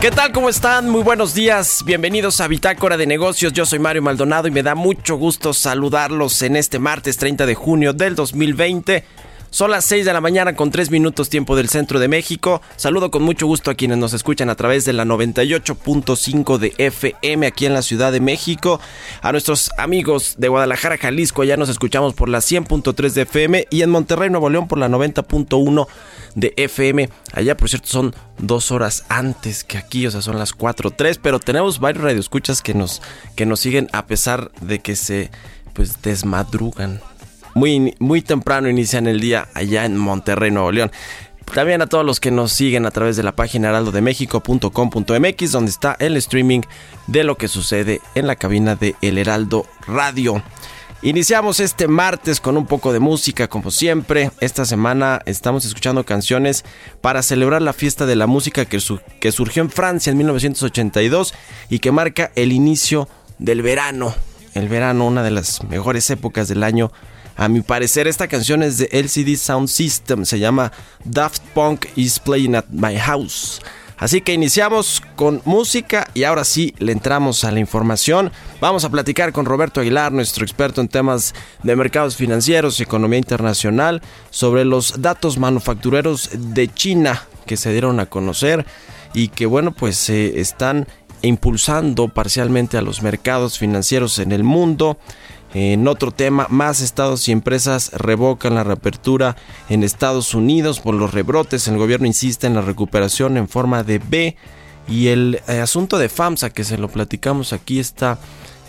¿Qué tal? ¿Cómo están? Muy buenos días. Bienvenidos a Bitácora de Negocios. Yo soy Mario Maldonado y me da mucho gusto saludarlos en este martes 30 de junio del 2020. Son las 6 de la mañana con 3 minutos tiempo del centro de México. Saludo con mucho gusto a quienes nos escuchan a través de la 98.5 de FM aquí en la Ciudad de México. A nuestros amigos de Guadalajara, Jalisco, allá nos escuchamos por la 100.3 de FM y en Monterrey, Nuevo León por la 90.1 de FM. Allá, por cierto, son dos horas antes que aquí, o sea, son las 4.3, pero tenemos varios radioescuchas que nos, que nos siguen a pesar de que se pues desmadrugan. Muy, muy temprano inician el día allá en Monterrey, Nuevo León. También a todos los que nos siguen a través de la página heraldodemexico.com.mx donde está el streaming de lo que sucede en la cabina de El Heraldo Radio. Iniciamos este martes con un poco de música como siempre. Esta semana estamos escuchando canciones para celebrar la fiesta de la música que, su- que surgió en Francia en 1982 y que marca el inicio del verano. El verano, una de las mejores épocas del año. A mi parecer, esta canción es de LCD Sound System. Se llama Daft Punk is Playing at My House. Así que iniciamos con música y ahora sí le entramos a la información. Vamos a platicar con Roberto Aguilar, nuestro experto en temas de mercados financieros y economía internacional, sobre los datos manufactureros de China que se dieron a conocer y que bueno pues se están impulsando parcialmente a los mercados financieros en el mundo. En otro tema, más estados y empresas revocan la reapertura en Estados Unidos por los rebrotes. El gobierno insiste en la recuperación en forma de B. Y el eh, asunto de FAMSA, que se lo platicamos aquí, esta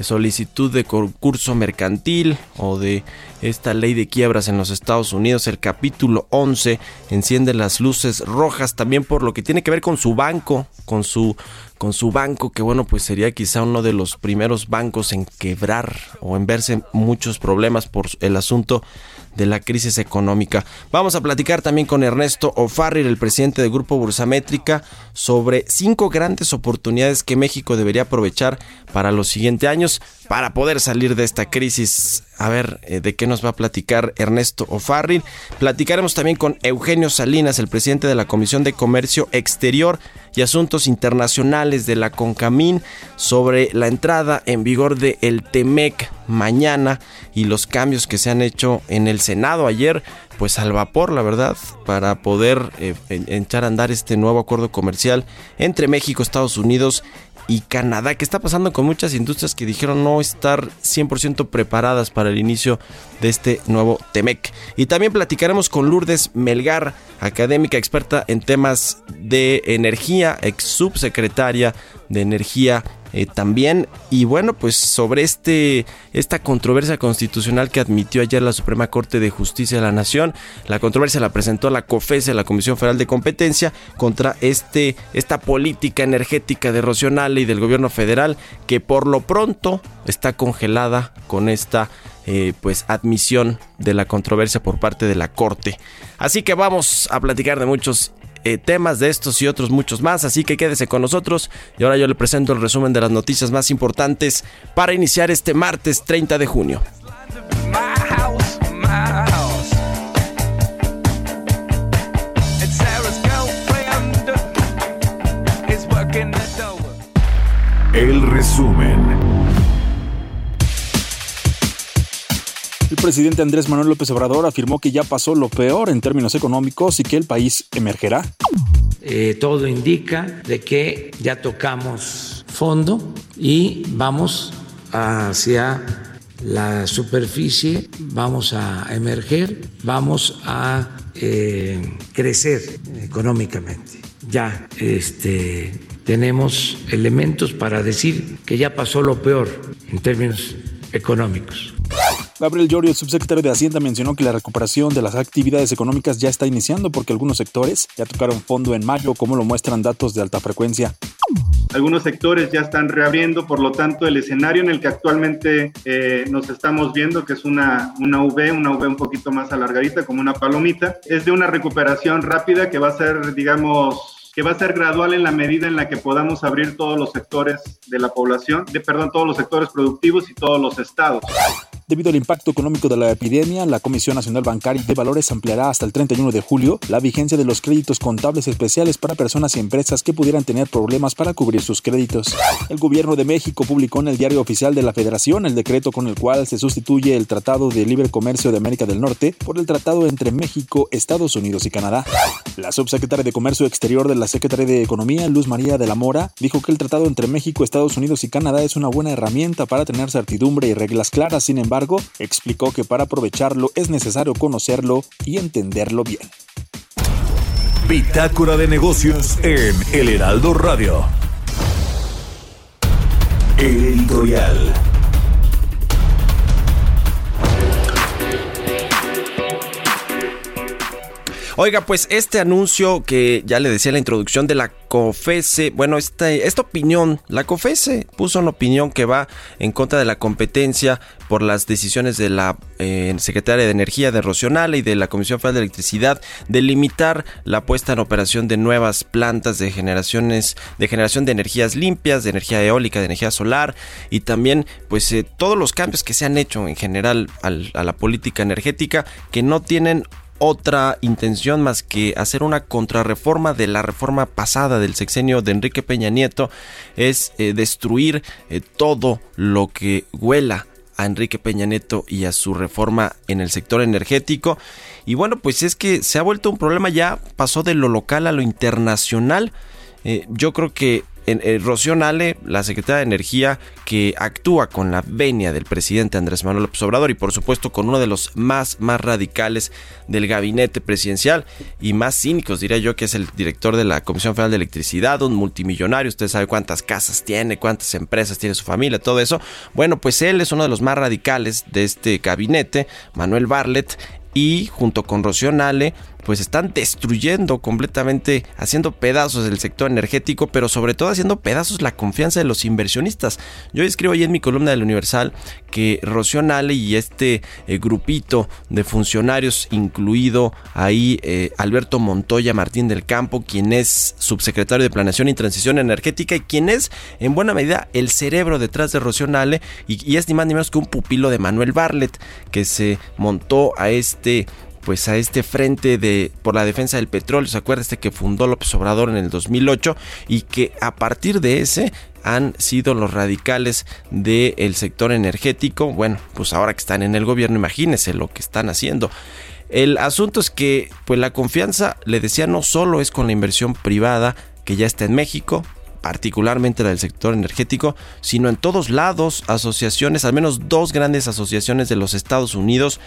solicitud de concurso mercantil o de esta ley de quiebras en los Estados Unidos, el capítulo 11 enciende las luces rojas también por lo que tiene que ver con su banco, con su con su banco que bueno, pues sería quizá uno de los primeros bancos en quebrar o en verse muchos problemas por el asunto de la crisis económica. Vamos a platicar también con Ernesto O'Farrill, el presidente del Grupo Bursamétrica, sobre cinco grandes oportunidades que México debería aprovechar para los siguientes años para poder salir de esta crisis. A ver, eh, ¿de qué nos va a platicar Ernesto O'Farrill? Platicaremos también con Eugenio Salinas, el presidente de la Comisión de Comercio Exterior y Asuntos Internacionales de la CONCAMIN, sobre la entrada en vigor de el TEMEC mañana y los cambios que se han hecho en el Senado ayer, pues al vapor, la verdad, para poder eh, echar a andar este nuevo acuerdo comercial entre México, Estados Unidos y Canadá, que está pasando con muchas industrias que dijeron no estar 100% preparadas para el inicio de este nuevo TEMEC. Y también platicaremos con Lourdes Melgar, académica experta en temas de energía, ex subsecretaria de energía eh, también. Y bueno, pues sobre este, esta controversia constitucional que admitió ayer la Suprema Corte de Justicia de la Nación. La controversia la presentó la COFESE, la Comisión Federal de Competencia, contra este, esta política energética de Rocionale y del gobierno federal, que por lo pronto está congelada con esta eh, pues admisión de la controversia por parte de la Corte. Así que vamos a platicar de muchos eh, temas de estos y otros muchos más, así que quédese con nosotros y ahora yo le presento el resumen de las noticias más importantes para iniciar este martes 30 de junio. My house, El presidente Andrés Manuel López Obrador afirmó que ya pasó lo peor en términos económicos y que el país emergerá. Eh, todo indica de que ya tocamos fondo y vamos hacia la superficie, vamos a emerger, vamos a eh, crecer económicamente. Ya este, tenemos elementos para decir que ya pasó lo peor en términos económicos. Gabriel Llorio, el subsecretario de Hacienda, mencionó que la recuperación de las actividades económicas ya está iniciando porque algunos sectores ya tocaron fondo en mayo, como lo muestran datos de alta frecuencia. Algunos sectores ya están reabriendo, por lo tanto el escenario en el que actualmente eh, nos estamos viendo, que es una, una V, una V un poquito más alargadita, como una palomita, es de una recuperación rápida que va a ser, digamos, que va a ser gradual en la medida en la que podamos abrir todos los sectores de la población, de, perdón, todos los sectores productivos y todos los estados. Debido al impacto económico de la epidemia, la Comisión Nacional Bancaria de Valores ampliará hasta el 31 de julio la vigencia de los créditos contables especiales para personas y empresas que pudieran tener problemas para cubrir sus créditos. El gobierno de México publicó en el Diario Oficial de la Federación el decreto con el cual se sustituye el Tratado de Libre Comercio de América del Norte por el Tratado entre México, Estados Unidos y Canadá. La subsecretaria de Comercio Exterior de la Secretaría de Economía, Luz María de la Mora, dijo que el tratado entre México, Estados Unidos y Canadá es una buena herramienta para tener certidumbre y reglas claras. Sin embargo, explicó que para aprovecharlo es necesario conocerlo y entenderlo bien. Bitácora de negocios en El Heraldo Radio. El editorial. Oiga, pues este anuncio que ya le decía en la introducción de la COFESE, bueno, esta, esta opinión, la COFESE puso una opinión que va en contra de la competencia por las decisiones de la eh, Secretaria de Energía de Rocional y de la Comisión Federal de Electricidad de limitar la puesta en operación de nuevas plantas de generaciones de generación de energías limpias, de energía eólica, de energía solar y también pues eh, todos los cambios que se han hecho en general al, a la política energética que no tienen otra intención más que hacer una contrarreforma de la reforma pasada del sexenio de Enrique Peña Nieto es eh, destruir eh, todo lo que huela a Enrique Peña Nieto y a su reforma en el sector energético. Y bueno, pues es que se ha vuelto un problema ya, pasó de lo local a lo internacional. Eh, yo creo que Rocío Nale, la secretaria de Energía, que actúa con la venia del presidente Andrés Manuel López Obrador y por supuesto con uno de los más, más radicales del gabinete presidencial y más cínicos, diría yo, que es el director de la Comisión Federal de Electricidad, un multimillonario, usted sabe cuántas casas tiene, cuántas empresas tiene su familia, todo eso. Bueno, pues él es uno de los más radicales de este gabinete, Manuel Barlet, y junto con Rocío pues están destruyendo completamente, haciendo pedazos el sector energético, pero sobre todo haciendo pedazos la confianza de los inversionistas. Yo escribo ahí en mi columna del Universal que Rocío Nale y este eh, grupito de funcionarios, incluido ahí eh, Alberto Montoya Martín del Campo, quien es subsecretario de Planeación y Transición Energética y quien es en buena medida el cerebro detrás de Rocío Nale y, es ni más ni menos que un pupilo de Manuel Barlet que se montó a este pues a este frente de por la defensa del petróleo, se acuerda este que fundó López Obrador en el 2008 y que a partir de ese han sido los radicales del sector energético. Bueno, pues ahora que están en el gobierno, imagínense lo que están haciendo. El asunto es que pues la confianza, le decía, no solo es con la inversión privada que ya está en México, particularmente la del sector energético, sino en todos lados, asociaciones, al menos dos grandes asociaciones de los Estados Unidos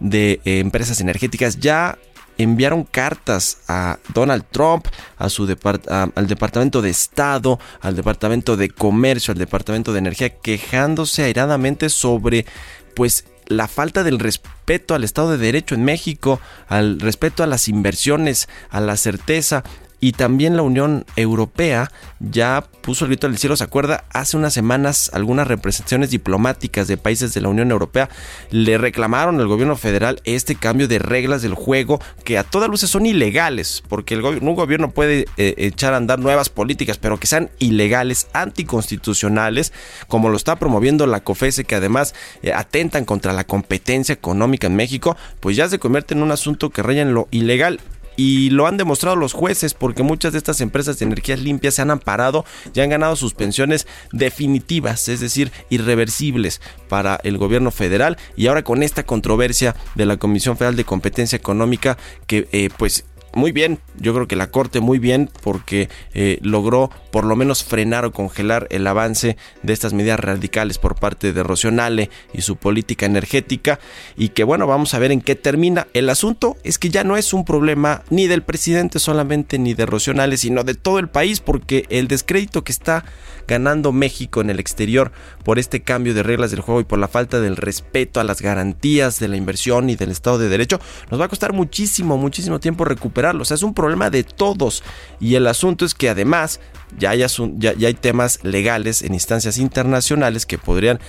de eh, empresas energéticas ya enviaron cartas a Donald Trump, a su al Departamento de Estado, al Departamento de Comercio, al Departamento de Energía, quejándose airadamente sobre pues la falta del respeto al Estado de Derecho en México, al respeto a las inversiones, a la certeza y también la Unión Europea ya puso el grito al cielo. ¿Se acuerda? Hace unas semanas algunas representaciones diplomáticas de países de la Unión Europea le reclamaron al gobierno federal este cambio de reglas del juego que a todas luces son ilegales, porque el un gobierno puede eh, echar a andar nuevas políticas, pero que sean ilegales, anticonstitucionales, como lo está promoviendo la COFESE, que además eh, atentan contra la competencia económica en México, pues ya se convierte en un asunto que raya en lo ilegal y lo han demostrado los jueces porque muchas de estas empresas de energías limpias se han amparado y han ganado suspensiones definitivas, es decir, irreversibles para el gobierno federal. Y ahora con esta controversia de la Comisión Federal de Competencia Económica que eh, pues muy bien, yo creo que la Corte muy bien porque eh, logró por lo menos frenar o congelar el avance de estas medidas radicales por parte de Rocionale y su política energética y que bueno, vamos a ver en qué termina. El asunto es que ya no es un problema ni del presidente solamente ni de Rocionale, sino de todo el país porque el descrédito que está ganando México en el exterior por este cambio de reglas del juego y por la falta del respeto a las garantías de la inversión y del Estado de Derecho, nos va a costar muchísimo, muchísimo tiempo recuperarlo. O sea, es un problema de todos. Y el asunto es que además ya hay, ya, ya hay temas legales en instancias internacionales que podrían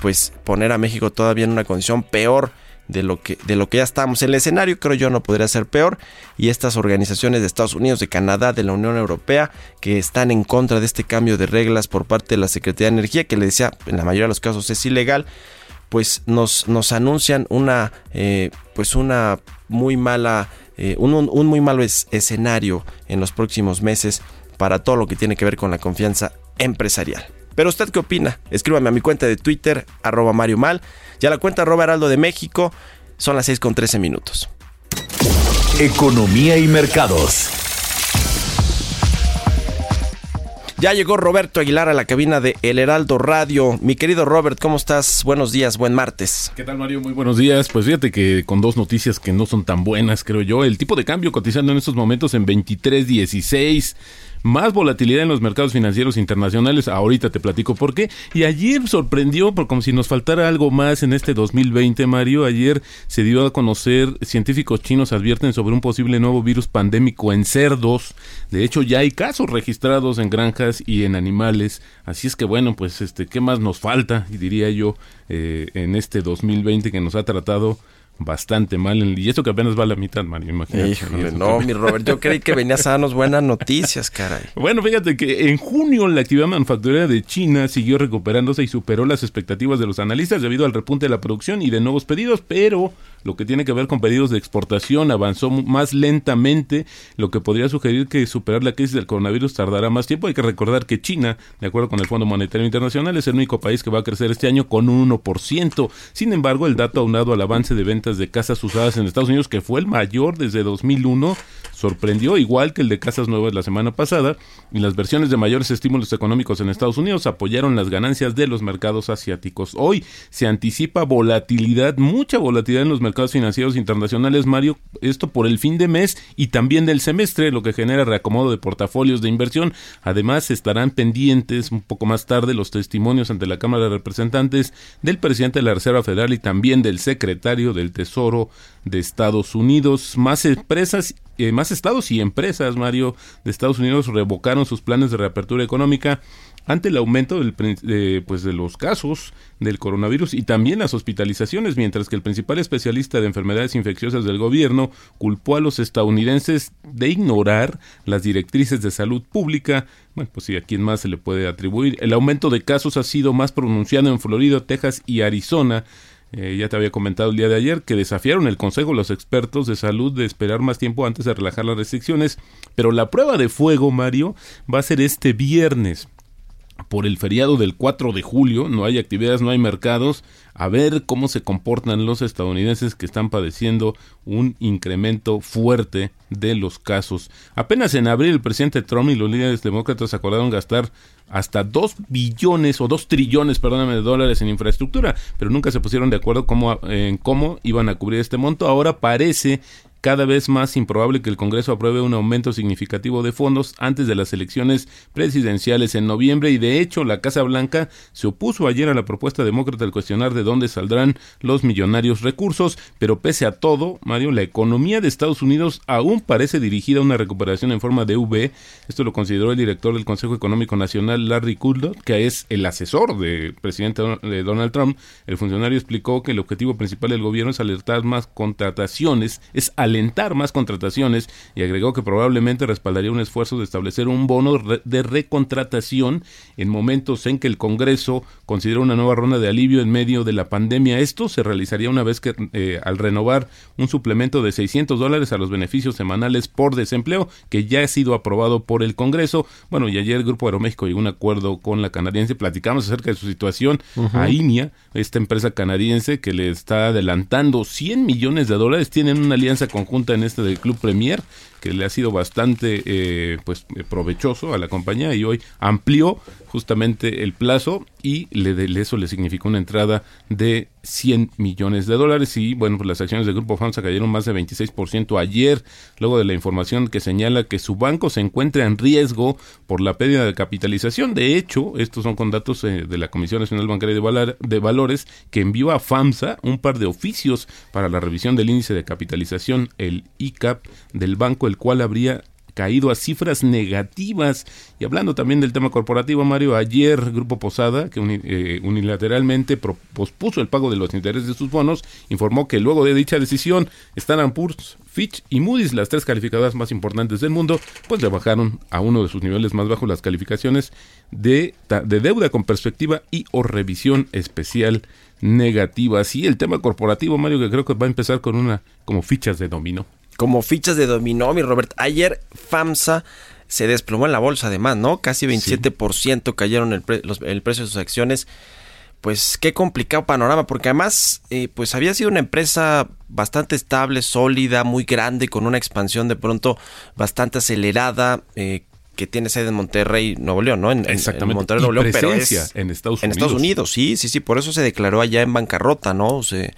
pues poner a México todavía en una condición peor de lo que de lo que ya estamos. El escenario creo yo no podría ser peor y estas organizaciones de Estados Unidos, de Canadá, de la Unión Europea que están en contra de este cambio de reglas por parte de la Secretaría de Energía que le decía en la mayoría de los casos es ilegal, pues nos nos anuncian una eh, pues una muy mala eh, un, un, muy malo es, escenario en los próximos meses para todo lo que tiene que ver con la confianza empresarial. Pero usted qué opina? Escríbame a mi cuenta de Twitter, arroba Mario Mal, y a la cuenta arroba Heraldo de México. Son las 6 con 13 minutos. Economía y mercados. Ya llegó Roberto Aguilar a la cabina de El Heraldo Radio. Mi querido Robert, ¿cómo estás? Buenos días, buen martes. ¿Qué tal, Mario? Muy buenos días. Pues fíjate que con dos noticias que no son tan buenas, creo yo. El tipo de cambio cotizando en estos momentos en 23.16 más volatilidad en los mercados financieros internacionales. Ahorita te platico por qué. Y ayer sorprendió, por como si nos faltara algo más en este 2020, Mario. Ayer se dio a conocer, científicos chinos advierten sobre un posible nuevo virus pandémico en cerdos. De hecho, ya hay casos registrados en granjas y en animales. Así es que bueno, pues este, ¿qué más nos falta? Diría yo, eh, en este 2020 que nos ha tratado bastante mal. Y eso que apenas va a la mitad, man, imagínate. Híjole, no, mi Robert, yo creí que venías a darnos buenas noticias, caray. Bueno, fíjate que en junio la actividad manufacturera de China siguió recuperándose y superó las expectativas de los analistas debido al repunte de la producción y de nuevos pedidos, pero lo que tiene que ver con pedidos de exportación avanzó más lentamente, lo que podría sugerir que superar la crisis del coronavirus tardará más tiempo. Hay que recordar que China, de acuerdo con el Fondo Monetario Internacional, es el único país que va a crecer este año con un 1%. Sin embargo, el dato aunado al avance de ventas de casas usadas en Estados Unidos, que fue el mayor desde 2001, sorprendió, igual que el de casas nuevas la semana pasada, y las versiones de mayores estímulos económicos en Estados Unidos apoyaron las ganancias de los mercados asiáticos. Hoy se anticipa volatilidad, mucha volatilidad en los mercados financieros internacionales, Mario, esto por el fin de mes y también del semestre, lo que genera reacomodo de portafolios de inversión. Además, estarán pendientes un poco más tarde los testimonios ante la Cámara de Representantes del presidente de la Reserva Federal y también del secretario del Tesoro de Estados Unidos. Más empresas más estados y empresas, Mario, de Estados Unidos revocaron sus planes de reapertura económica ante el aumento del, de, pues de los casos del coronavirus y también las hospitalizaciones, mientras que el principal especialista de enfermedades infecciosas del gobierno culpó a los estadounidenses de ignorar las directrices de salud pública. Bueno, pues sí, a quién más se le puede atribuir. El aumento de casos ha sido más pronunciado en Florida, Texas y Arizona, eh, ya te había comentado el día de ayer que desafiaron el consejo los expertos de salud de esperar más tiempo antes de relajar las restricciones, pero la prueba de fuego, Mario, va a ser este viernes por el feriado del 4 de julio, no hay actividades, no hay mercados, a ver cómo se comportan los estadounidenses que están padeciendo un incremento fuerte de los casos. Apenas en abril el presidente Trump y los líderes demócratas acordaron gastar hasta 2 billones o 2 trillones, perdóname, de dólares en infraestructura, pero nunca se pusieron de acuerdo cómo, en cómo iban a cubrir este monto. Ahora parece cada vez más improbable que el Congreso apruebe un aumento significativo de fondos antes de las elecciones presidenciales en noviembre y de hecho la Casa Blanca se opuso ayer a la propuesta demócrata al cuestionar de dónde saldrán los millonarios recursos, pero pese a todo, Mario, la economía de Estados Unidos aún parece dirigida a una recuperación en forma de V. Esto lo consideró el director del Consejo Económico Nacional, Larry Kudlow, que es el asesor del presidente de Donald Trump. El funcionario explicó que el objetivo principal del gobierno es alertar más contrataciones, es alentar más contrataciones y agregó que probablemente respaldaría un esfuerzo de establecer un bono de recontratación en momentos en que el Congreso considera una nueva ronda de alivio en medio de la pandemia. Esto se realizaría una vez que eh, al renovar un suplemento de 600 dólares a los beneficios semanales por desempleo que ya ha sido aprobado por el Congreso. Bueno, y ayer el Grupo Aeroméxico llegó a un acuerdo con la canadiense. Platicamos acerca de su situación a INIA, esta empresa canadiense que le está adelantando 100 millones de dólares. Tienen una alianza conjunta en este del Club Premier que le ha sido bastante eh, pues provechoso a la compañía y hoy amplió justamente el plazo y le, de eso le significó una entrada de 100 millones de dólares y bueno pues las acciones del grupo FAMSA cayeron más de 26% ayer luego de la información que señala que su banco se encuentra en riesgo por la pérdida de capitalización. De hecho estos son con datos eh, de la Comisión Nacional Bancaria de, de Valores que envió a FAMSA un par de oficios para la revisión del índice de capitalización el ICAP del banco el cual habría caído a cifras negativas. Y hablando también del tema corporativo, Mario, ayer Grupo Posada, que eh, unilateralmente pospuso el pago de los intereses de sus bonos, informó que luego de dicha decisión, Standard Poor's, Fitch y Moody's, las tres calificadoras más importantes del mundo, pues le bajaron a uno de sus niveles más bajos las calificaciones de, de deuda con perspectiva y o revisión especial negativa. Así el tema corporativo, Mario, que creo que va a empezar con una como fichas de dominó como fichas de dominó, mi Robert. Ayer FAMSA se desplomó en la bolsa, además, ¿no? Casi 27% cayeron el, el, precio de sus acciones. Pues qué complicado panorama, porque además, eh, pues había sido una empresa bastante estable, sólida, muy grande, con una expansión de pronto bastante acelerada, eh, que tiene sede en Monterrey, Nuevo León, ¿no? En, Exactamente. Monterrey, Nuevo León, pero es en Estados Unidos. En Estados Unidos, sí, sí, sí. Por eso se declaró allá en bancarrota, ¿no? O sea,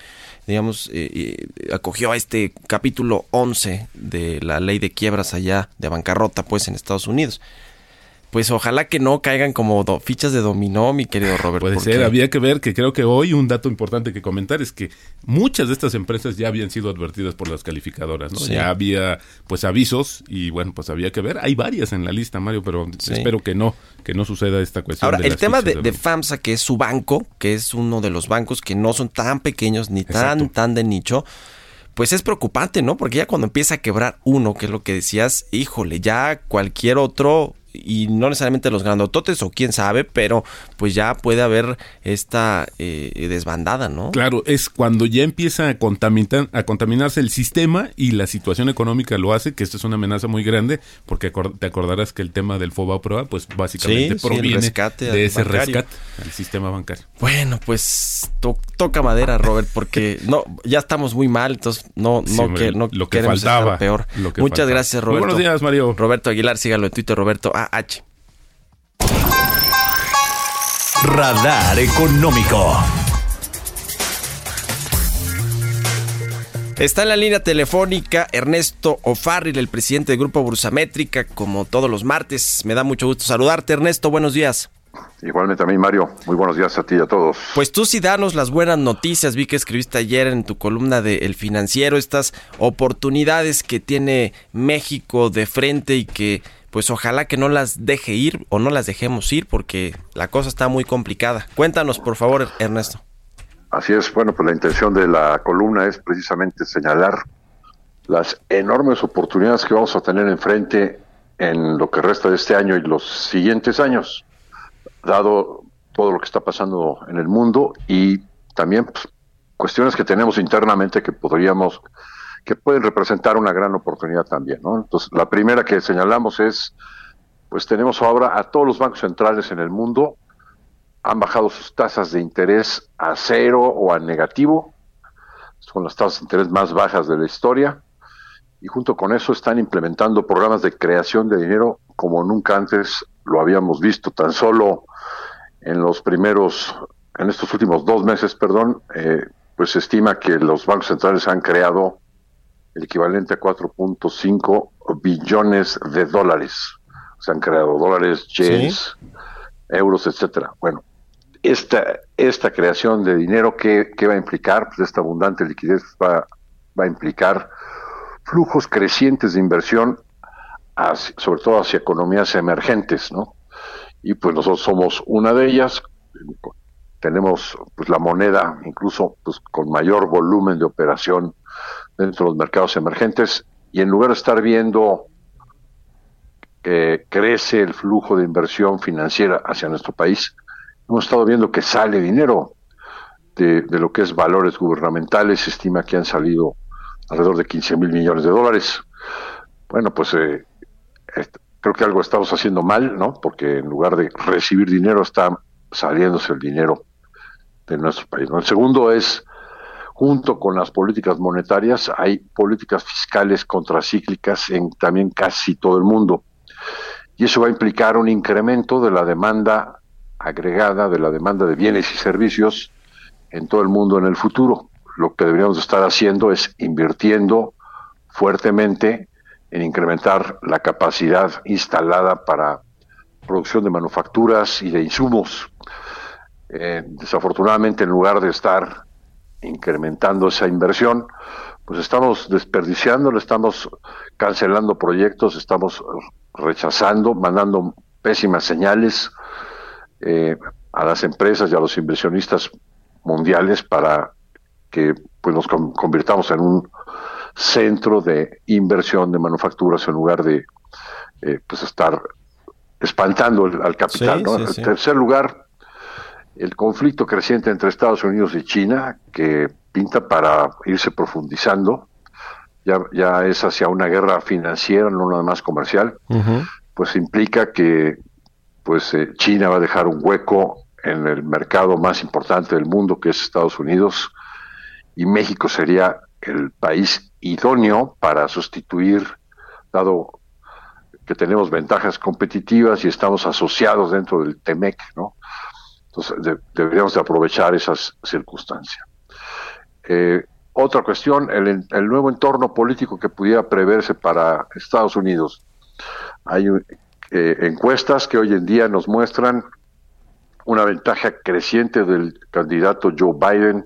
digamos, eh, acogió a este capítulo 11 de la ley de quiebras allá de bancarrota, pues en Estados Unidos pues ojalá que no caigan como fichas de dominó, mi querido Robert. Puede ser, había que ver que creo que hoy un dato importante que comentar es que muchas de estas empresas ya habían sido advertidas por las calificadoras, ¿no? Ya había pues avisos y bueno, pues había que ver. Hay varias en la lista, Mario, pero espero que no, que no suceda esta cuestión. Ahora, el tema de, FAMSA, que es su banco, que es uno de los bancos que no son tan pequeños ni tan, tan de nicho, pues es preocupante, ¿no? Porque ya cuando empieza a quebrar uno, que es lo que decías, híjole, ya cualquier otro y no necesariamente los grandototes o quién sabe, pero pues ya puede haber esta eh, desbandada, ¿no? Claro, es cuando ya empieza a, contaminar, a contaminarse el sistema y la situación económica lo hace, que esto es una amenaza muy grande, porque te acordarás que el tema del FOBA prueba, pues básicamente proviene de ese rescate al sistema bancario. Bueno, pues toca madera, Robert, porque no ya estamos muy mal, entonces no, no, que, no lo que faltaba, peor. Muchas gracias, Roberto. buenos días, Mario. Roberto Aguilar, sígalo en Twitter, Roberto AH. Radar Económico. Está en la línea telefónica Ernesto O'Farrill, el presidente del Grupo Bursamétrica, como todos los martes. Me da mucho gusto saludarte, Ernesto. Buenos días. Igualmente a mí, Mario. Muy buenos días a ti y a todos. Pues tú sí danos las buenas noticias. Vi que escribiste ayer en tu columna de El Financiero estas oportunidades que tiene México de frente y que pues ojalá que no las deje ir o no las dejemos ir porque la cosa está muy complicada. Cuéntanos, por favor, Ernesto. Así es, bueno, pues la intención de la columna es precisamente señalar las enormes oportunidades que vamos a tener enfrente en lo que resta de este año y los siguientes años, dado todo lo que está pasando en el mundo y también pues, cuestiones que tenemos internamente que podríamos que pueden representar una gran oportunidad también. ¿no? Entonces, la primera que señalamos es, pues tenemos ahora a todos los bancos centrales en el mundo, han bajado sus tasas de interés a cero o a negativo, son las tasas de interés más bajas de la historia, y junto con eso están implementando programas de creación de dinero como nunca antes lo habíamos visto, tan solo en los primeros, en estos últimos dos meses, perdón, eh, pues se estima que los bancos centrales han creado el equivalente a 4.5 billones de dólares. Se han creado dólares, yens, euros, etcétera. Bueno, esta, esta creación de dinero, ¿qué, qué va a implicar? Pues esta abundante liquidez va, va a implicar flujos crecientes de inversión, hacia- sobre todo hacia economías emergentes, ¿no? Y pues nosotros somos una de ellas, tenemos pues la moneda incluso pues con mayor volumen de operación dentro de los mercados emergentes y en lugar de estar viendo que crece el flujo de inversión financiera hacia nuestro país, hemos estado viendo que sale dinero de, lo que es valores gubernamentales, se estima que han salido alrededor de 15 mil millones de dólares. Bueno, pues eh, est- creo que algo estamos haciendo mal, ¿no? Porque en lugar de recibir dinero está saliéndose el dinero de nuestro país. El segundo es, junto con las políticas monetarias, hay políticas fiscales contracíclicas en también casi todo el mundo. Y eso va a implicar un incremento de la demanda agregada, de la demanda de bienes y servicios en todo el mundo en el futuro. Lo que deberíamos estar haciendo es invirtiendo fuertemente en incrementar la capacidad instalada para producción de manufacturas y de insumos. Eh, desafortunadamente, en lugar de estar incrementando esa inversión, pues estamos desperdiciando, le estamos cancelando proyectos, estamos rechazando, mandando pésimas señales eh, a las empresas y a los inversionistas mundiales para que pues nos con- convirtamos en un centro de inversión de manufacturas en lugar de eh, pues estar espantando el- al capital. Sí, ¿no? sí, en sí. tercer lugar, el conflicto creciente entre Estados Unidos y China, que pinta para irse profundizando, ya, ya es hacia una guerra financiera, no nada más comercial, pues implica que pues eh, China va a dejar un hueco en el mercado más importante del mundo, que es Estados Unidos, y México sería el país idóneo para sustituir, dado que tenemos ventajas competitivas y estamos asociados dentro del TEMEC, ¿no? Entonces de- deberíamos de aprovechar esas circunstancias. Eh, otra cuestión, el, nuevo entorno político que pudiera preverse para Estados Unidos. Hay eh, encuestas que hoy en día nos muestran una ventaja creciente del candidato Joe Biden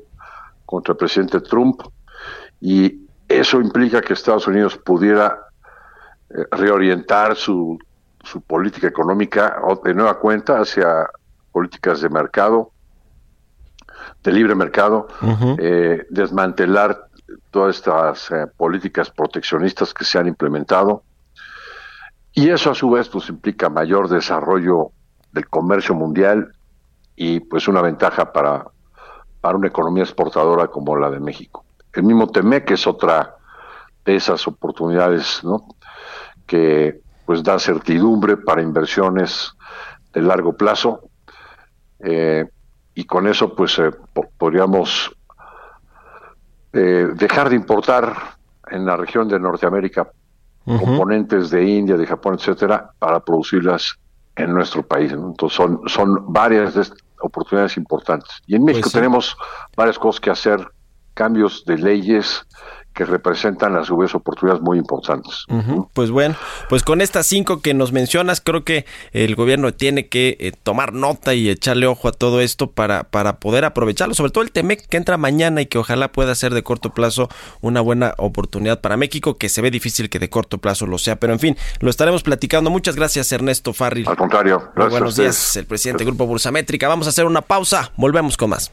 contra el presidente Trump y eso implica que Estados Unidos pudiera eh, reorientar su, política económica de nueva cuenta hacia políticas de mercado, de libre mercado, eh, desmantelar todas estas eh, políticas proteccionistas que se han implementado. Y eso a su vez pues implica mayor desarrollo del comercio mundial y pues una ventaja para, para una economía exportadora como la de México. El mismo TEMEC es otra de esas oportunidades, ¿no? que pues da certidumbre para inversiones de largo plazo eh, y con eso pues eh, po- podríamos eh, dejar de importar en la región de Norteamérica componentes de India, de Japón, etcétera, para producirlas en nuestro país. ¿no? Entonces son, son varias de oportunidades importantes. Y en México sí. tenemos varias cosas que hacer, cambios de leyes que representan a su vez oportunidades muy importantes. Pues bueno, pues con estas cinco que nos mencionas, creo que el gobierno tiene que eh, tomar nota y echarle ojo a todo esto para, para poder aprovecharlo, sobre todo el TEMEC que entra mañana y que ojalá pueda ser de corto plazo una buena oportunidad para México, que se ve difícil que de corto plazo lo sea, pero en fin, lo estaremos platicando. Muchas gracias Ernesto Farril. Al contrario, Muy gracias a buenos días, el presidente del Grupo Bursamétrica. Vamos a hacer una pausa, volvemos con más.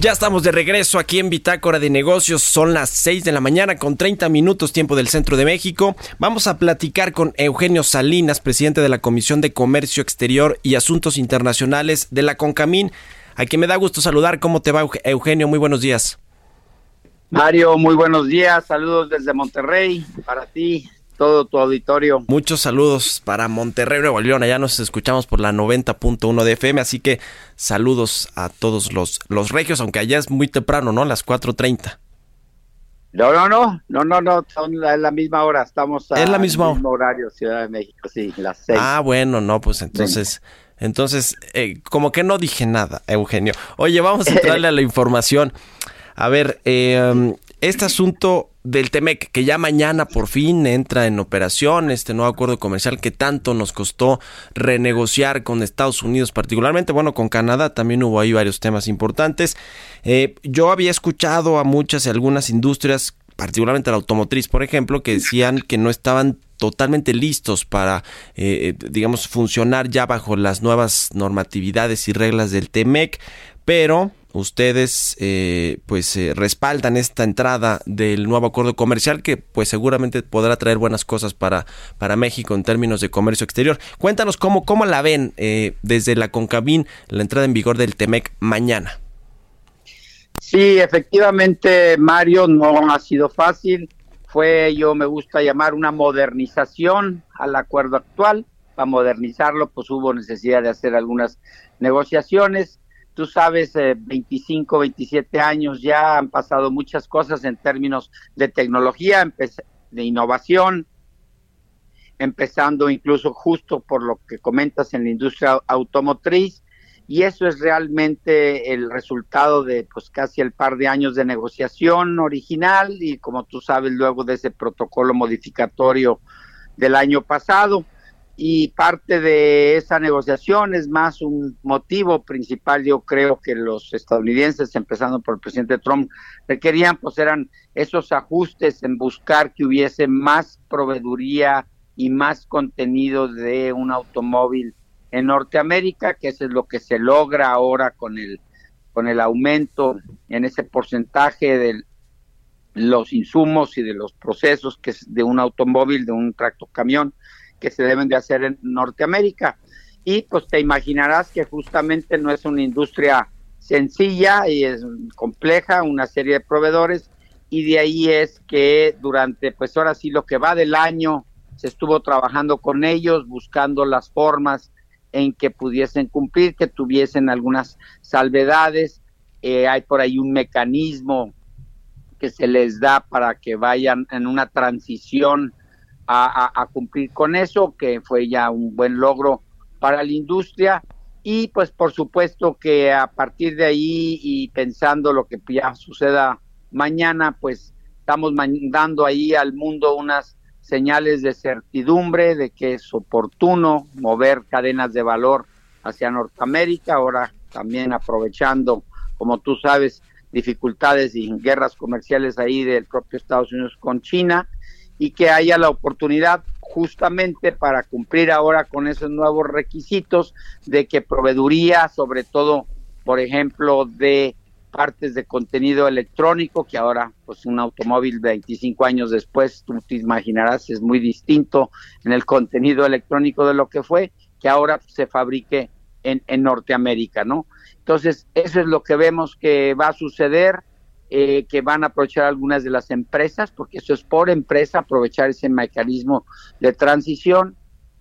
Ya estamos de regreso aquí en Bitácora de Negocios. Son las 6 de la mañana con 30 minutos tiempo del centro de México. Vamos a platicar con Eugenio Salinas, presidente de la Comisión de Comercio Exterior y Asuntos Internacionales de la CONCAMIN, a quien me da gusto saludar. ¿Cómo te va, Eugenio? Muy buenos días. Mario, muy buenos días. Saludos desde Monterrey para ti, todo tu auditorio. Muchos saludos para Monterrey, Nuevo León. Allá nos escuchamos por la 90.1 de FM, así que saludos a todos los, los regios, aunque allá es muy temprano, ¿no? Las 4.30. No, no, no, no, no, no, son la, la misma hora, estamos Es la misma al mismo horario, Ciudad de México, sí, las seis. Ah, bueno, no, pues entonces, entonces, eh, como que no dije nada, Eugenio. Oye, vamos a entrarle a la información. A ver, eh, este asunto del Temec, que ya mañana por fin entra en operación, este nuevo acuerdo comercial que tanto nos costó renegociar con Estados Unidos, particularmente, bueno, con Canadá también hubo ahí varios temas importantes. Eh, yo había escuchado a muchas y algunas industrias, particularmente la automotriz, por ejemplo, que decían que no estaban totalmente listos para, eh, digamos, funcionar ya bajo las nuevas normatividades y reglas del TEMEC, pero ustedes eh, pues eh, respaldan esta entrada del nuevo acuerdo comercial que pues seguramente podrá traer buenas cosas para, para México en términos de comercio exterior. Cuéntanos cómo, cómo la ven eh, desde la Concabín la entrada en vigor del TEMEC mañana. Sí, efectivamente, Mario, no ha sido fácil. Fue, yo me gusta llamar una modernización al acuerdo actual. Para modernizarlo, pues hubo necesidad de hacer algunas negociaciones. Tú sabes, eh, 25, 27 años ya han pasado muchas cosas en términos de tecnología, de innovación, empezando incluso justo por lo que comentas en la industria automotriz y eso es realmente el resultado de pues casi el par de años de negociación original y como tú sabes luego de ese protocolo modificatorio del año pasado y parte de esa negociación es más un motivo principal yo creo que los estadounidenses empezando por el presidente Trump requerían pues eran esos ajustes en buscar que hubiese más proveeduría y más contenido de un automóvil en Norteamérica, que eso es lo que se logra ahora con el con el aumento en ese porcentaje de los insumos y de los procesos que es de un automóvil, de un tractocamión que se deben de hacer en Norteamérica. Y pues te imaginarás que justamente no es una industria sencilla y es compleja, una serie de proveedores y de ahí es que durante pues ahora sí lo que va del año se estuvo trabajando con ellos buscando las formas en que pudiesen cumplir, que tuviesen algunas salvedades. Eh, hay por ahí un mecanismo que se les da para que vayan en una transición a, cumplir con eso, que fue ya un buen logro para la industria. Y pues por supuesto que a partir de ahí y pensando lo que ya suceda mañana, pues estamos mandando ahí al mundo unas señales de certidumbre de que es oportuno mover cadenas de valor hacia Norteamérica, ahora también aprovechando, como tú sabes, dificultades y guerras comerciales ahí del propio Estados Unidos con China y que haya la oportunidad justamente para cumplir ahora con esos nuevos requisitos de que proveeduría, sobre todo, por ejemplo, de partes de contenido electrónico, que ahora, pues un automóvil 25 años después, tú te imaginarás, es muy distinto en el contenido electrónico de lo que fue, que ahora se fabrique en, en Norteamérica, ¿no? Entonces, eso es lo que vemos que va a suceder, eh, que van a aprovechar algunas de las empresas, porque eso es por empresa, aprovechar ese mecanismo de transición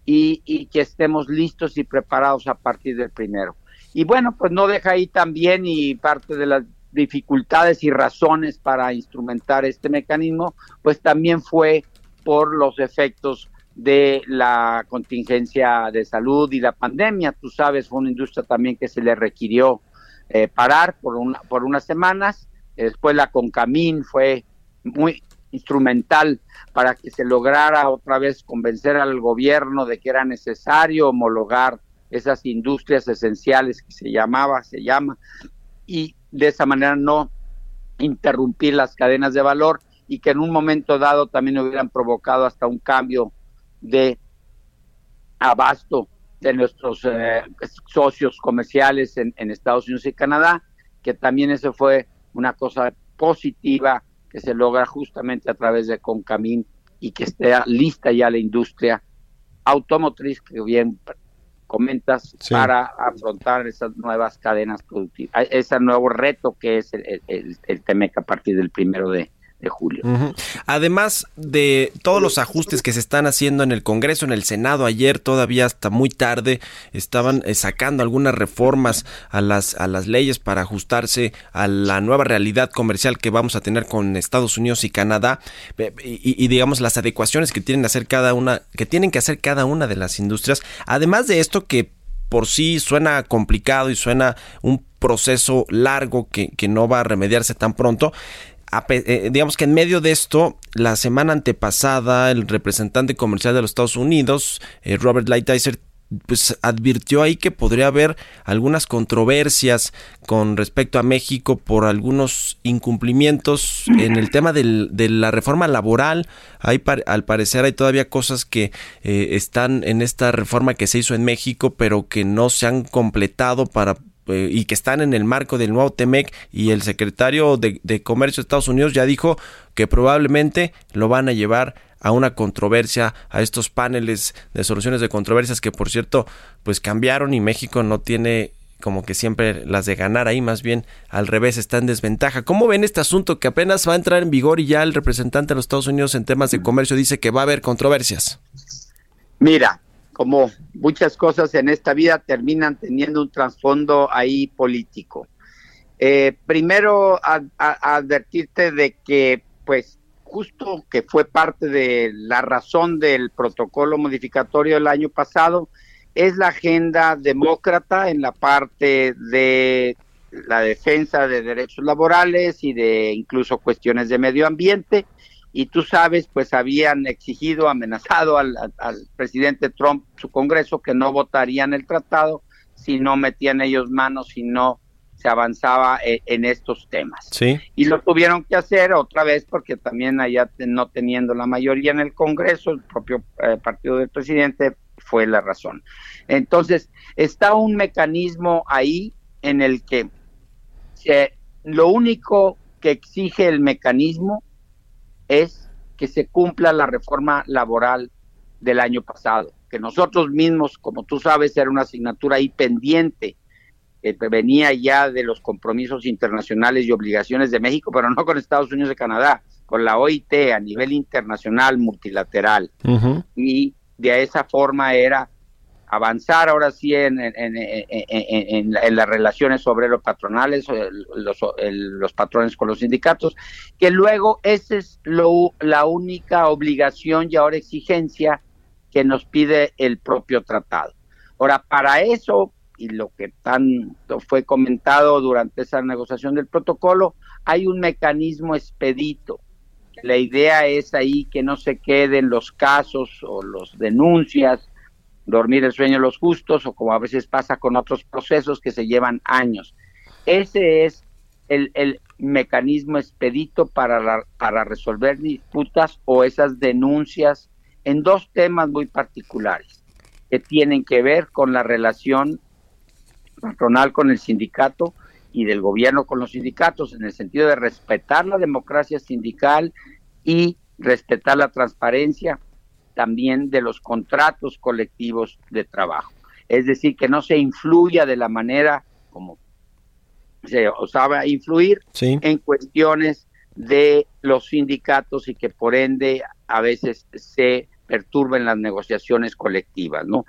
y, que estemos listos y preparados a partir del primero. Y bueno, pues no deja ahí también y parte de las dificultades y razones para instrumentar este mecanismo, pues también fue por los efectos de la contingencia de salud y la pandemia. Tú sabes, fue una industria también que se le requirió eh, parar por, una, por unas semanas. Después la Concamín fue muy instrumental para que se lograra otra vez convencer al gobierno de que era necesario homologar esas industrias esenciales que se llamaba, se llama, y de esa manera no interrumpir las cadenas de valor y que en un momento dado también hubieran provocado hasta un cambio de abasto de nuestros eh, socios comerciales en, en Estados Unidos y Canadá, que también eso fue una cosa positiva que se logra justamente a través de Concamín y que esté lista ya la industria automotriz que bien comentas Sí. para afrontar esas nuevas cadenas productivas, ese nuevo reto que es el, el, el- el TEMEC a partir del primero de, de julio. Además de todos los ajustes que se están haciendo en el Congreso, en el Senado, ayer todavía hasta muy tarde estaban eh, sacando algunas reformas a las, a las leyes para ajustarse a la nueva realidad comercial que vamos a tener con Estados Unidos y Canadá eh, y, digamos las adecuaciones que tienen que hacer cada una, que tienen que hacer cada una de las industrias. Además de esto que por sí suena complicado y suena un proceso largo que, que no va a remediarse tan pronto. Eh, digamos que en medio de esto, la semana antepasada, el representante comercial de los Estados Unidos, eh, Robert Lighthizer, pues advirtió ahí que podría haber algunas controversias con respecto a México por algunos incumplimientos en el tema del- de la reforma laboral. Hay al parecer hay todavía cosas que eh, están en esta reforma que se hizo en México, pero que no se han completado para eh, y que están en el marco del nuevo TEMEC y el secretario de, de Comercio de Estados Unidos ya dijo que probablemente lo van a llevar a una controversia, a estos paneles de soluciones de controversias que por cierto pues cambiaron y México no tiene como que siempre las de ganar ahí, más bien al revés está en desventaja. ¿Cómo ven este asunto que apenas va a entrar en vigor y ya el representante de los Estados Unidos en temas de comercio dice que va a haber controversias? Mira, como muchas cosas en esta vida terminan teniendo un trasfondo ahí político. Eh, primero, advertirte de que, pues, justo que fue parte de la razón del protocolo modificatorio del año pasado, es la agenda demócrata en la parte de la defensa de derechos laborales y de incluso cuestiones de medio ambiente. Y tú sabes, pues habían exigido, amenazado al, presidente Trump, su Congreso, que no votarían el tratado si no metían ellos manos, si no se avanzaba eh, en estos temas Sí. y lo tuvieron que hacer otra vez porque también allá no teniendo la mayoría en el Congreso, el propio eh, partido del presidente fue la razón. Entonces, está un mecanismo ahí en el que se- lo único que exige el mecanismo es que se cumpla la reforma laboral del año pasado, que nosotros mismos, como tú sabes, era una asignatura ahí pendiente que venía ya de los compromisos internacionales y obligaciones de México, pero no con Estados Unidos y Canadá, con la OIT a nivel internacional multilateral. Y de esa forma era avanzar ahora sí en, en, en, en- las relaciones obrero-patronales, eh, los, los patrones con los sindicatos, que luego esa es lo, la única obligación y ahora exigencia que nos pide el propio tratado. Ahora, para eso, y lo que tanto fue comentado durante esa negociación del protocolo, hay un mecanismo expedito. La idea es ahí que no se queden los casos o los denuncias, dormir el sueño de los justos, o como a veces pasa con otros procesos que se llevan años. Ese es el, el mecanismo expedito para, la- para resolver disputas o esas denuncias en dos temas muy particulares que tienen que ver con la relación patronal con el sindicato y del gobierno con los sindicatos, en el sentido de respetar la democracia sindical y respetar la transparencia también de los contratos colectivos de trabajo. Es decir, que no se influya de la manera como se osaba influir Sí. en cuestiones de los sindicatos y que por ende a veces se perturben las negociaciones colectivas, ¿no?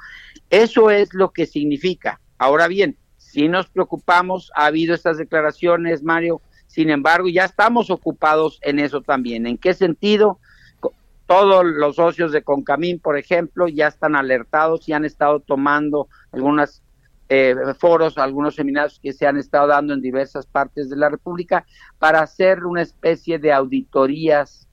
Eso es lo que significa. Ahora bien, si nos preocupamos, ha habido estas declaraciones, Mario, sin embargo, ya estamos ocupados en eso también. ¿En qué sentido? Todos los socios de Concamín, por ejemplo, ya están alertados y han estado tomando algunos foros, algunos seminarios que se han estado dando en diversas partes de la República para hacer una especie de auditorías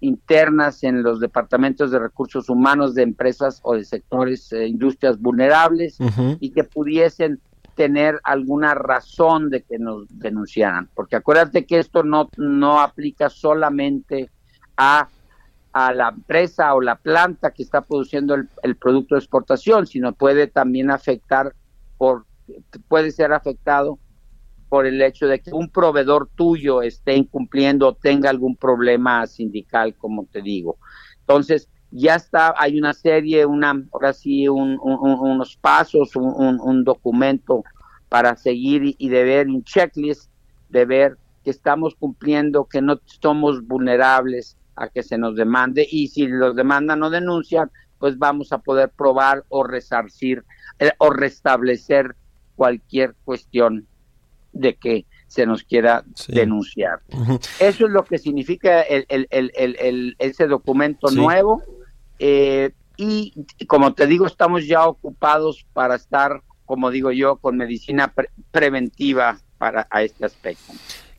internas en los departamentos de recursos humanos de empresas o de sectores, eh, industrias vulnerables y que pudiesen tener alguna razón de que nos denunciaran. Porque acuérdate que esto no, no aplica solamente a, a la empresa o la planta que está produciendo el, producto de exportación, sino puede también afectar por puede ser afectado por el hecho de que un proveedor tuyo esté incumpliendo o tenga algún problema sindical, como te digo. Entonces, ya está, hay una serie, una, ahora sí, un- un- un- unos pasos, un, un- documento para seguir y de ver un checklist, de ver que estamos cumpliendo, que no somos vulnerables a que se nos demande y si los demandan o denuncian, pues vamos a poder probar o resarcir eh, o restablecer cualquier cuestión de que se nos quiera denunciar. Eso es lo que significa el, el- el- el- el- ese documento Sí. nuevo. eh, y como te digo, estamos ya ocupados para estar, como digo yo, con medicina pre- preventiva para a este aspecto.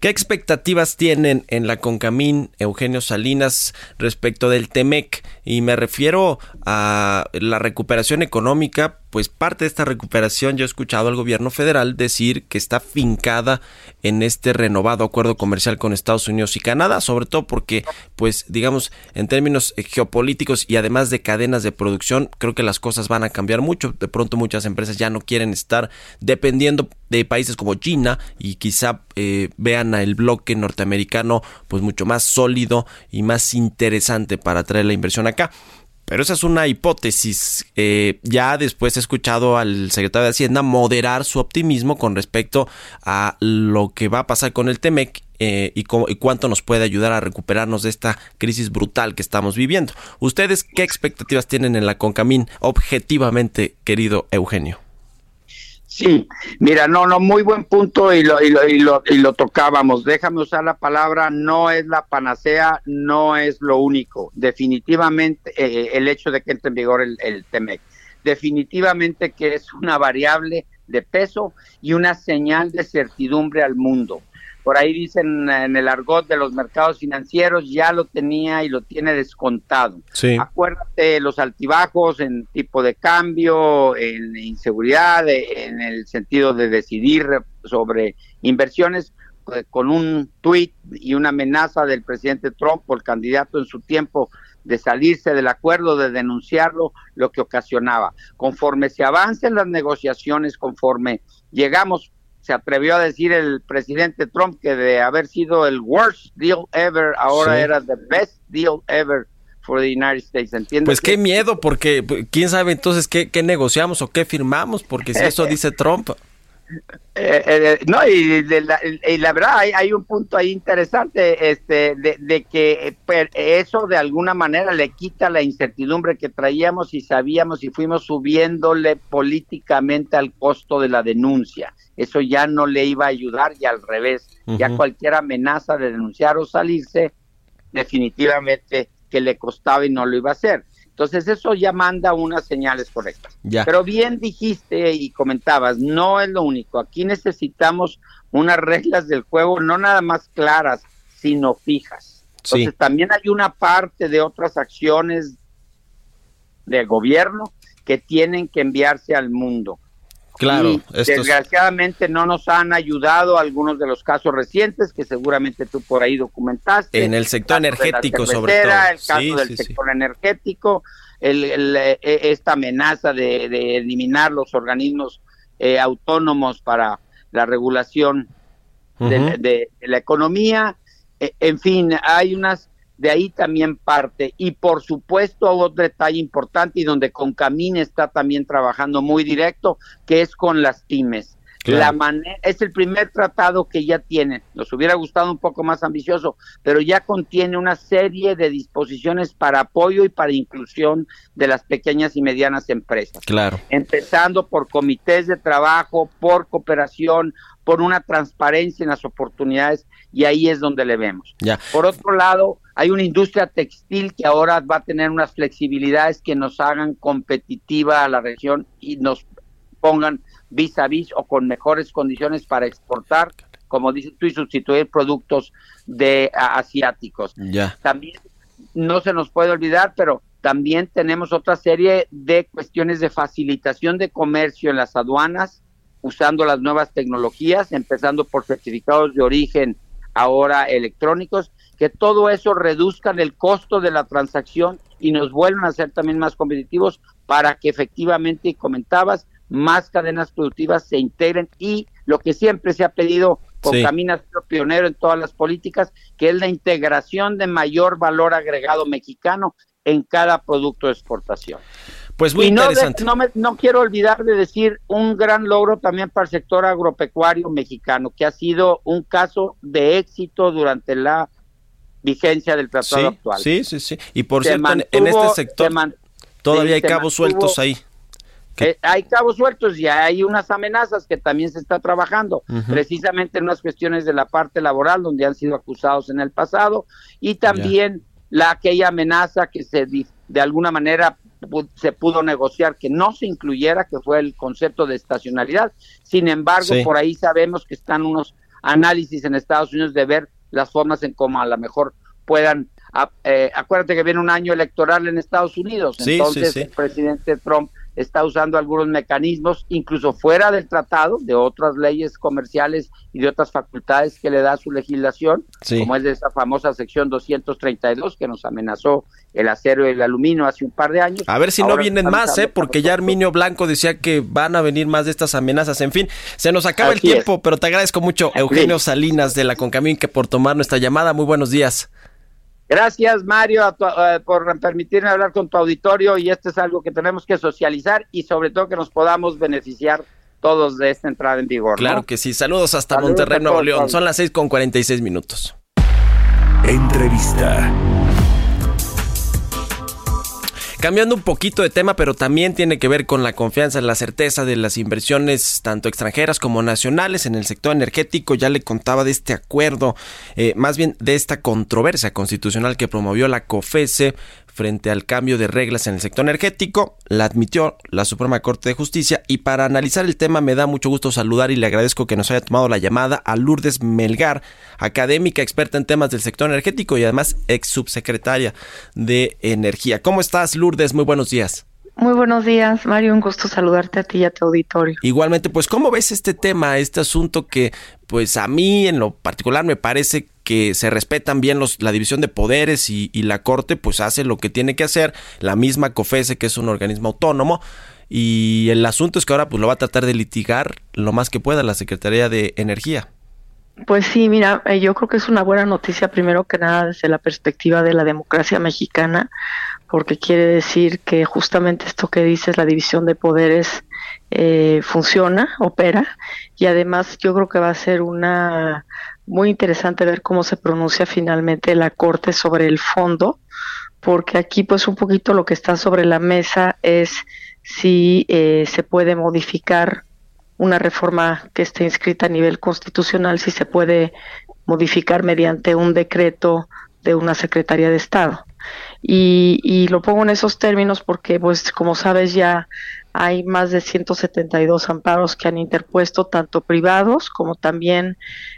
¿Qué expectativas tienen en la Concamín, Eugenio Salinas, respecto del TEMEC? Y me refiero a la recuperación económica, pues parte de esta recuperación yo he escuchado al gobierno federal decir que está fincada en este renovado acuerdo comercial con Estados Unidos y Canadá, sobre todo porque, pues digamos, en términos eh, geopolíticos y además de cadenas de producción, creo que las cosas van a cambiar mucho. De pronto muchas empresas ya no quieren estar dependiendo de países como China y quizá eh, vean el bloque norteamericano pues mucho más sólido y más interesante para traer la inversión acá. Pero esa es una hipótesis. Eh, ya después he escuchado al secretario de Hacienda moderar su optimismo con respecto a lo que va a pasar con el TEMEC eh, y, y cuánto nos puede ayudar a recuperarnos de esta crisis brutal que estamos viviendo. ¿Ustedes qué expectativas tienen en la Concamín objetivamente, querido Eugenio? Sí, mira, no, no, muy buen punto y lo, y lo, y lo, y lo tocábamos. Déjame usar la palabra, no es la panacea, no es lo único. Definitivamente eh, el hecho de que entre en vigor el, el TEMEC, definitivamente que es una variable de peso y una señal de certidumbre al mundo. Por ahí dicen en el argot de los mercados financieros, ya lo tenía y lo tiene descontado. Sí. Acuérdate los altibajos en tipo de cambio, en inseguridad, eh, en el sentido de decidir sobre inversiones, eh, con un tuit y una amenaza del presidente Trump, el candidato en su tiempo, de salirse del acuerdo, de denunciarlo, lo que ocasionaba. Conforme se avancen las negociaciones, conforme llegamos, se atrevió a decir el presidente Trump que de haber sido el worst deal ever, ahora Sí. era the best deal ever for the United States. ¿Entiendes? Pues qué miedo, porque pues, quién sabe entonces qué, qué negociamos o qué firmamos, porque si eso dice Trump, Eh, eh, no, y, de la, y la verdad hay, hay un punto ahí interesante este, de, de que eh, eso de alguna manera le quita la incertidumbre que traíamos y sabíamos y fuimos subiéndole políticamente al costo de la denuncia. Eso ya no le iba a ayudar y al revés, ya cualquier amenaza de denunciar o salirse, definitivamente que le costaba y no lo iba a hacer. Entonces eso ya manda unas señales correctas. Ya. Pero bien dijiste y comentabas, no es lo único. Aquí necesitamos unas reglas del juego no nada más claras, sino fijas. Sí. Entonces también hay una parte de otras acciones del gobierno que tienen que enviarse al mundo. Claro, Y estos- desgraciadamente no nos han ayudado algunos de los casos recientes que seguramente tú por ahí documentaste. En el sector energético, sobre todo. El caso Sí, del sí, sí. sector energético, el- el, eh, esta amenaza de, de eliminar los organismos eh, autónomos para la regulación de, de- de la economía. Eh, en fin, hay unas, de ahí también parte. Y por supuesto, otro detalle importante y donde Concamín está también trabajando muy directo, que es con las pymes. Claro. La manera, es el primer tratado que ya tiene. Nos hubiera gustado un poco más ambicioso, pero ya contiene una serie de disposiciones para apoyo y para inclusión de las pequeñas y medianas empresas Claro. empezando por comités de trabajo, por cooperación, por una transparencia en las oportunidades y ahí es donde le vemos. Ya. Por otro lado, hay una industria textil que ahora va a tener unas flexibilidades que nos hagan competitiva a la región y nos pongan vis a vis o con mejores condiciones para exportar, como dices tú, y sustituir productos de a- asiáticos. También no se nos puede olvidar, pero también tenemos otra serie de cuestiones de facilitación de comercio en las aduanas, usando las nuevas tecnologías, empezando por certificados de origen ahora electrónicos, que que todo eso reduzcan el costo de la transacción y nos vuelvan a ser también más competitivos para que efectivamente, y comentabas, más cadenas productivas se integren y lo que siempre se ha pedido por Sí. Camina sido pionero en todas las políticas, que es la integración de mayor valor agregado mexicano en cada producto de exportación. Pues muy y no, de- interesante. no, me- no quiero olvidar de decir un gran logro también para el sector agropecuario mexicano, que ha sido un caso de éxito durante la vigencia del tratado Sí, actual. sí, sí, sí. Y por Se cierto, en- este sector se man- todavía sí, hay se cabos mantuvo- sueltos ahí. Eh, hay cabos sueltos y hay unas amenazas que también se está trabajando, precisamente en unas cuestiones de la parte laboral donde han sido acusados en el pasado y también la aquella amenaza que se de alguna manera se pudo negociar que no se incluyera, que fue el concepto de estacionalidad. Sin embargo, Sí. por ahí sabemos que están unos análisis en Estados Unidos de ver las formas en cómo a lo mejor puedan a- eh, acuérdate que viene un año electoral en Estados Unidos, Sí, sí, entonces sí. el presidente Trump está usando algunos mecanismos, incluso fuera del tratado, de otras leyes comerciales y de otras facultades que le da su legislación, Sí. como es de esa famosa sección 232 que nos amenazó el acero y el aluminio hace un par de años. A ver si no vienen más, ¿eh? Porque ya Arminio Blanco decía que van a venir más de estas amenazas. En fin, se nos acaba el es. tiempo, pero te agradezco mucho, Eugenio Salinas de la Concamín, que por tomar nuestra llamada. Muy buenos días. Gracias, Mario, a tu- eh, por permitirme hablar con tu auditorio y esto es algo que tenemos que socializar y sobre todo que nos podamos beneficiar todos de esta entrada en vigor. ¿no? Claro que sí. Saludos hasta Saludos Monterrey, Nuevo León. Son las 6 con 46 minutos. Entrevista. Cambiando un poquito de tema, pero también tiene que ver con la confianza, la certeza de las inversiones tanto extranjeras como nacionales en el sector energético. Ya le contaba de este acuerdo, eh, más bien de esta controversia constitucional que promovió la COFESE frente al cambio de reglas en el sector energético. La admitió la Suprema Corte de Justicia y para analizar el tema me da mucho gusto saludar y le agradezco que nos haya tomado la llamada a Lourdes Melgar, académica experta en temas del sector energético y además ex subsecretaria de Energía. ¿Cómo estás, Lourdes? Muy buenos días. Muy buenos días, Mario. Un gusto saludarte a ti y a tu auditorio. Igualmente, pues, ¿cómo ves este tema, este asunto que, pues, a mí en lo particular me parece que se respetan bien los, la división de poderes y, la Corte, pues, hace lo que tiene que hacer, la misma COFESE, que es un organismo autónomo, y el asunto es que ahora, pues, lo va a tratar de litigar lo más que pueda la Secretaría de Energía. Pues sí, mira, eh, yo creo que es una buena noticia primero que nada desde la perspectiva de la democracia mexicana, porque quiere decir que justamente esto que dices, la división de poderes, eh, funciona, opera, y además yo creo que va a ser una muy interesante ver cómo se pronuncia finalmente la Corte sobre el fondo, porque aquí pues un poquito lo que está sobre la mesa es si eh, se puede modificar una reforma que esté inscrita a nivel constitucional, si se puede modificar mediante un decreto de una Secretaría de Estado. Y, y lo pongo en esos términos porque, pues, como sabes, ya hay más de 172 amparos que han interpuesto tanto privados como también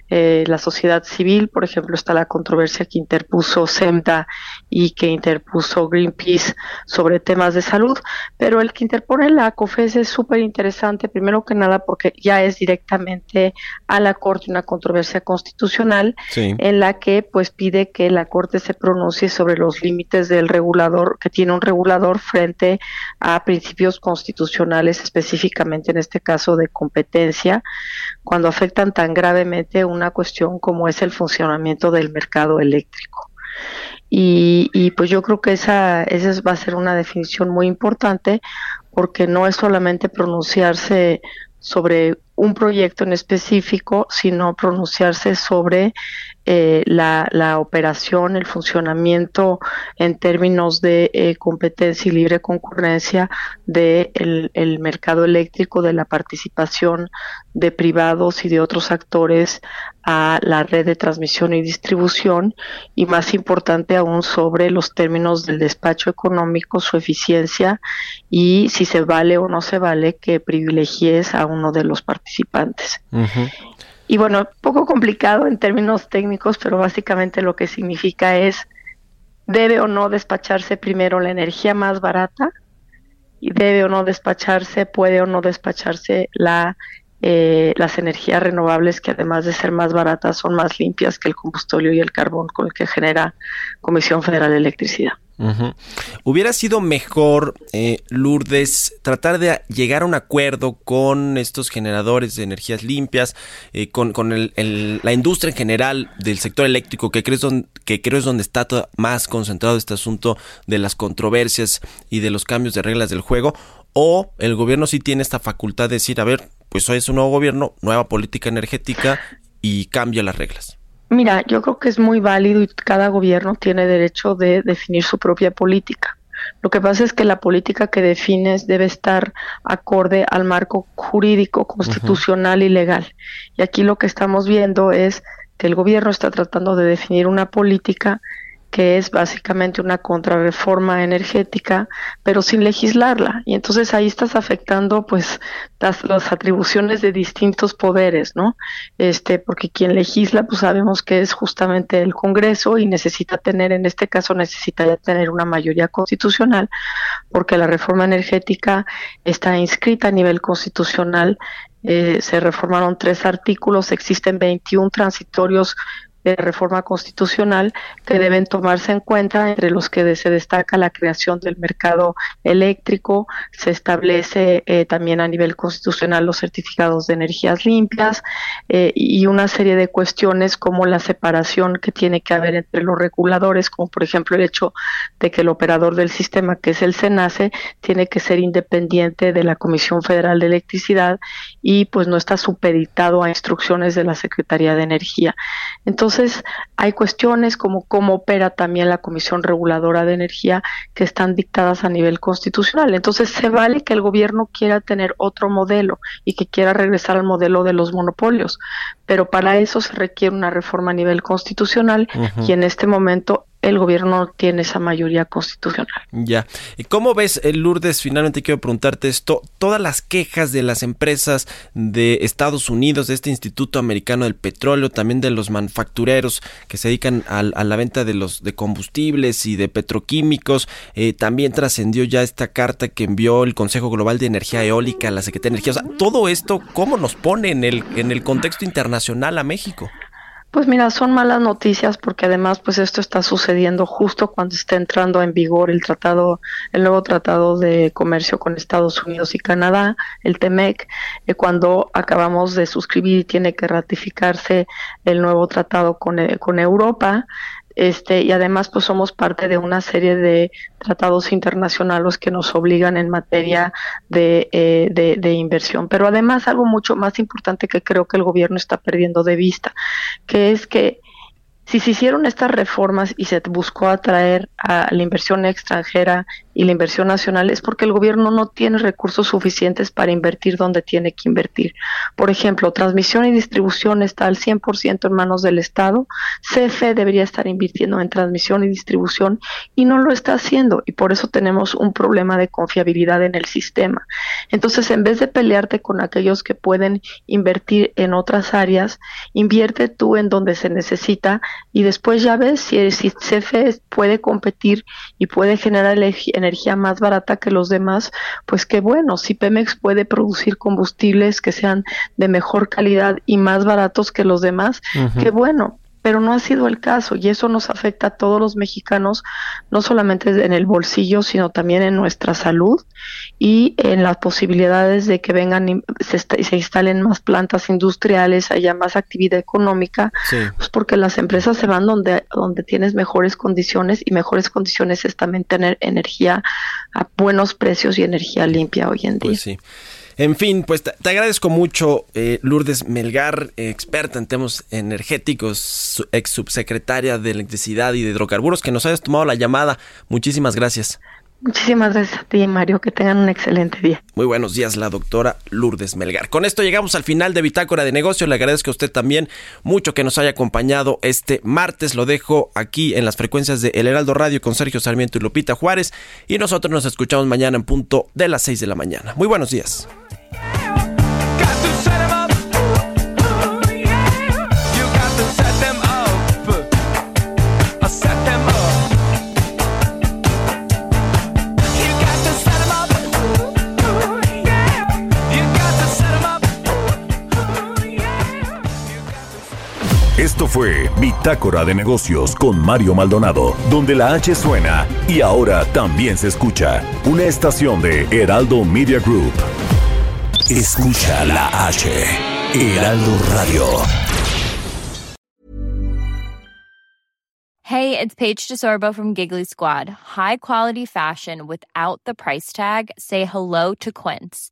eh, la sociedad civil. Por ejemplo, está la controversia que interpuso SEMDA y que interpuso Greenpeace sobre temas de salud. Pero el que interpone la COFES es súper interesante, primero que nada porque ya es directamente a la Corte una controversia constitucional Sí. en la que pues pide que la Corte se pronuncie sobre los límites del regulador que tiene un regulador frente a principios constitucionales específicamente en este caso de competencia cuando afectan tan gravemente una cuestión como es el funcionamiento del mercado eléctrico. Y, y pues yo creo que esa, esa va a ser una definición muy importante porque no es solamente pronunciarse sobre un proyecto en específico, sino pronunciarse sobre eh, la, la operación, el funcionamiento en términos de eh, competencia y libre concurrencia del de el mercado eléctrico, de la participación de privados y de otros actores a la red de transmisión y distribución y más importante aún sobre los términos del despacho económico, su eficiencia y si se vale o no se vale que privilegies a uno de los participantes. Y bueno, poco complicado en términos técnicos, pero básicamente lo que significa es, debe o no despacharse primero la energía más barata y debe o no despacharse, puede o no despacharse la eh, las energías renovables que además de ser más baratas son más limpias que el combustible y el carbón con el que genera Comisión Federal de Electricidad. Hubiera sido mejor, eh, Lourdes, tratar de llegar a un acuerdo con estos generadores de energías limpias, eh, con, con el- la industria en general del sector eléctrico, que creo, es don- que creo es donde está más concentrado este asunto de las controversias y de los cambios de reglas del juego, o el gobierno sí tiene esta facultad de decir, a ver, pues hoy es un nuevo gobierno, nueva política energética y cambia las reglas. Mira, yo creo que es muy válido y cada gobierno tiene derecho de definir su propia política. Lo que pasa es que la política que defines debe estar acorde al marco jurídico, constitucional y legal. Y aquí lo que estamos viendo es que el gobierno está tratando de definir una política que es básicamente una contrarreforma energética, pero sin legislarla. Y entonces ahí estás afectando pues las, las atribuciones de distintos poderes, ¿no? Este, porque quien legisla, pues sabemos que es justamente el Congreso y necesita tener, en este caso necesita ya tener una mayoría constitucional, porque la reforma energética está inscrita a nivel constitucional. Eh, se reformaron tres artículos, existen 21 transitorios de reforma constitucional que deben tomarse en cuenta, entre los que se destaca la creación del mercado eléctrico, se establece eh, también a nivel constitucional los certificados de energías limpias eh, y una serie de cuestiones como la separación que tiene que haber entre los reguladores, como por ejemplo el hecho de que el operador del sistema, que es el SENACE, tiene que ser independiente de la Comisión Federal de Electricidad y pues no está supeditado a instrucciones de la Secretaría de Energía. Entonces, hay cuestiones como cómo opera también la Comisión Reguladora de Energía que están dictadas a nivel constitucional. Entonces, se vale que el gobierno quiera tener otro modelo y que quiera regresar al modelo de los monopolios, pero para eso se requiere una reforma a nivel constitucional y en este momento el gobierno no tiene esa mayoría constitucional. Ya. ¿Y cómo ves, eh, Lourdes? Finalmente quiero preguntarte esto. Todas las quejas de las empresas de Estados Unidos, de este Instituto Americano del Petróleo, también de los manufactureros que se dedican al- a, la venta de los de combustibles y de petroquímicos. eh, también trascendió ya esta carta que envió el Consejo Global de Energía Eólica a la Secretaría de Energía. O sea, todo esto, ¿cómo nos pone en el contexto internacional a México? Pues mira, son malas noticias porque además pues esto está sucediendo justo cuando está entrando en vigor el tratado, el nuevo tratado de comercio con Estados Unidos y Canadá, el TEMEC, eh, cuando acabamos de suscribir y tiene que ratificarse el nuevo tratado con, eh, con Europa. Este, y además pues somos parte de una serie de tratados internacionales que nos obligan en materia de, eh, de, de inversión. Pero además algo mucho más importante que creo que el gobierno está perdiendo de vista, que es que si se hicieron estas reformas y se buscó atraer a la inversión extranjera y la inversión nacional es porque el gobierno no tiene recursos suficientes para invertir donde tiene que invertir. Por ejemplo, transmisión y distribución está al 100% en manos del Estado. CFE debería estar invirtiendo en transmisión y distribución y no lo está haciendo y por eso tenemos un problema de confiabilidad en el sistema. Entonces, en vez de pelearte con aquellos que pueden invertir en otras áreas, invierte tú en donde se necesita y después ya ves si, si CFE puede competir y puede generar energía más barata que los demás, pues qué bueno. Si Pemex puede producir combustibles que sean de mejor calidad y más baratos que los demás, qué bueno. Pero no ha sido el caso y eso nos afecta a todos los mexicanos, no solamente en el bolsillo, sino también en nuestra salud y en las posibilidades de que vengan, y se, instalen más plantas industriales, haya más actividad económica, Sí. pues porque las empresas se van donde, donde tienes mejores condiciones y mejores condiciones es también tener energía a buenos precios y energía limpia hoy en día. Pues sí. En fin, pues te, agradezco mucho, eh, Lourdes Melgar, eh, experta en temas energéticos, ex subsecretaria de Electricidad y de Hidrocarburos, que nos hayas tomado la llamada. Muchísimas gracias. Muchísimas gracias a ti, Mario. Que tengan un excelente día. Muy buenos días, la doctora Lourdes Melgar. Con esto llegamos al final de Bitácora de Negocios. Le agradezco a usted también mucho que nos haya acompañado este martes. Lo dejo aquí en las frecuencias de El Heraldo Radio con Sergio Sarmiento y Lupita Juárez. Y nosotros nos escuchamos mañana en punto de las 6 de la mañana. Muy buenos días. Fue Bitácora de Negocios con Mario Maldonado, donde la H suena y ahora también se escucha. Una estación de Heraldo Media Group. Escucha la H. Heraldo Radio. Hey, it's Paige DeSorbo from Giggly Squad. High quality fashion without the price tag. Say hello to Quince.